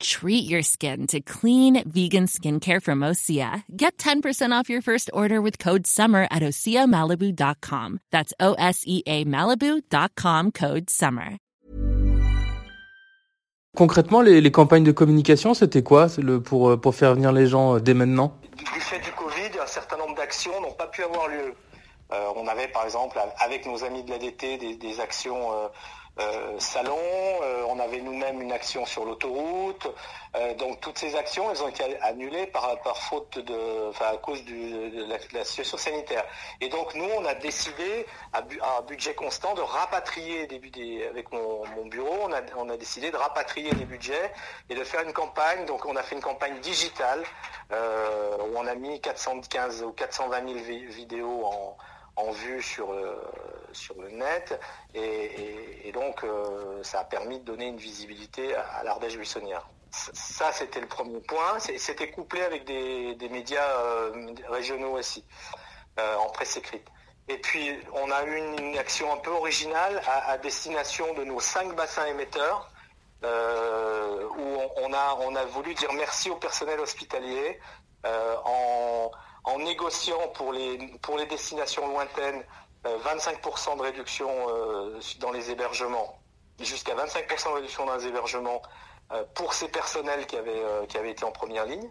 Treat your skin to clean vegan skincare from Osea. Get 10% off your first order with code SUMMER at OseaMalibu.com. That's O S E A Malibu.com code SUMMER. Concrètement, les, les campagnes de communication, c'était quoi? Le, pour, euh, pour faire venir les gens euh, dès maintenant? Du fait du Covid, un certain nombre d'actions n'ont pas pu avoir lieu. Euh, on avait par exemple avec nos amis de l'ADT des, des actions euh, euh, salon, euh, on avait nous-mêmes une action sur l'autoroute. Euh, donc toutes ces actions, elles ont été annulées par, faute de, enfin à cause de, la, situation sanitaire. Et donc nous, on a décidé à, un budget constant de rapatrier des, des avec mon, bureau, on a, on a décidé de rapatrier les budgets et de faire une campagne. Donc on a fait une campagne digitale où on a mis 415 ou 420 000 vidéos en en vue sur le, sur le net et, donc euh, ça a permis de donner une visibilité à, l'Ardèche buissonnière. Ça, c'était le premier point. C'était couplé avec des, médias euh, régionaux aussi, euh, en presse écrite. Et puis, on a eu une, action un peu originale à, destination de nos cinq bassins émetteurs, euh, où on, on, a, on a voulu dire merci au personnel hospitalier en en négociant pour les, destinations lointaines euh, 25% de réduction euh, dans les hébergements, jusqu'à 25% de réduction dans les hébergements euh, pour ces personnels qui avaient, euh, qui avaient été en première ligne.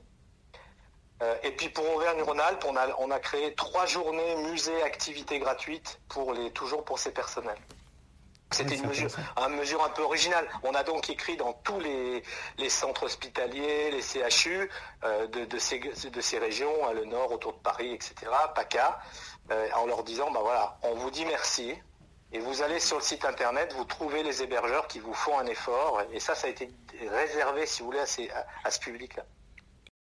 Euh, et puis pour Auvergne-Rhône-Alpes, on a, on a créé trois journées musées activités gratuites pour les, toujours pour ces personnels. C'était une mesure, une mesure un peu originale. On a donc écrit dans tous les, les centres hospitaliers, les CHU euh, de, de, ces, de, ces, régions, à le nord, autour de Paris, etc., PACA, euh, en leur disant, ben voilà, on vous dit merci, et vous allez sur le site internet, vous trouvez les hébergeurs qui vous font un effort, et ça, ça a été réservé, si vous voulez, à, ces, à, à ce public-là.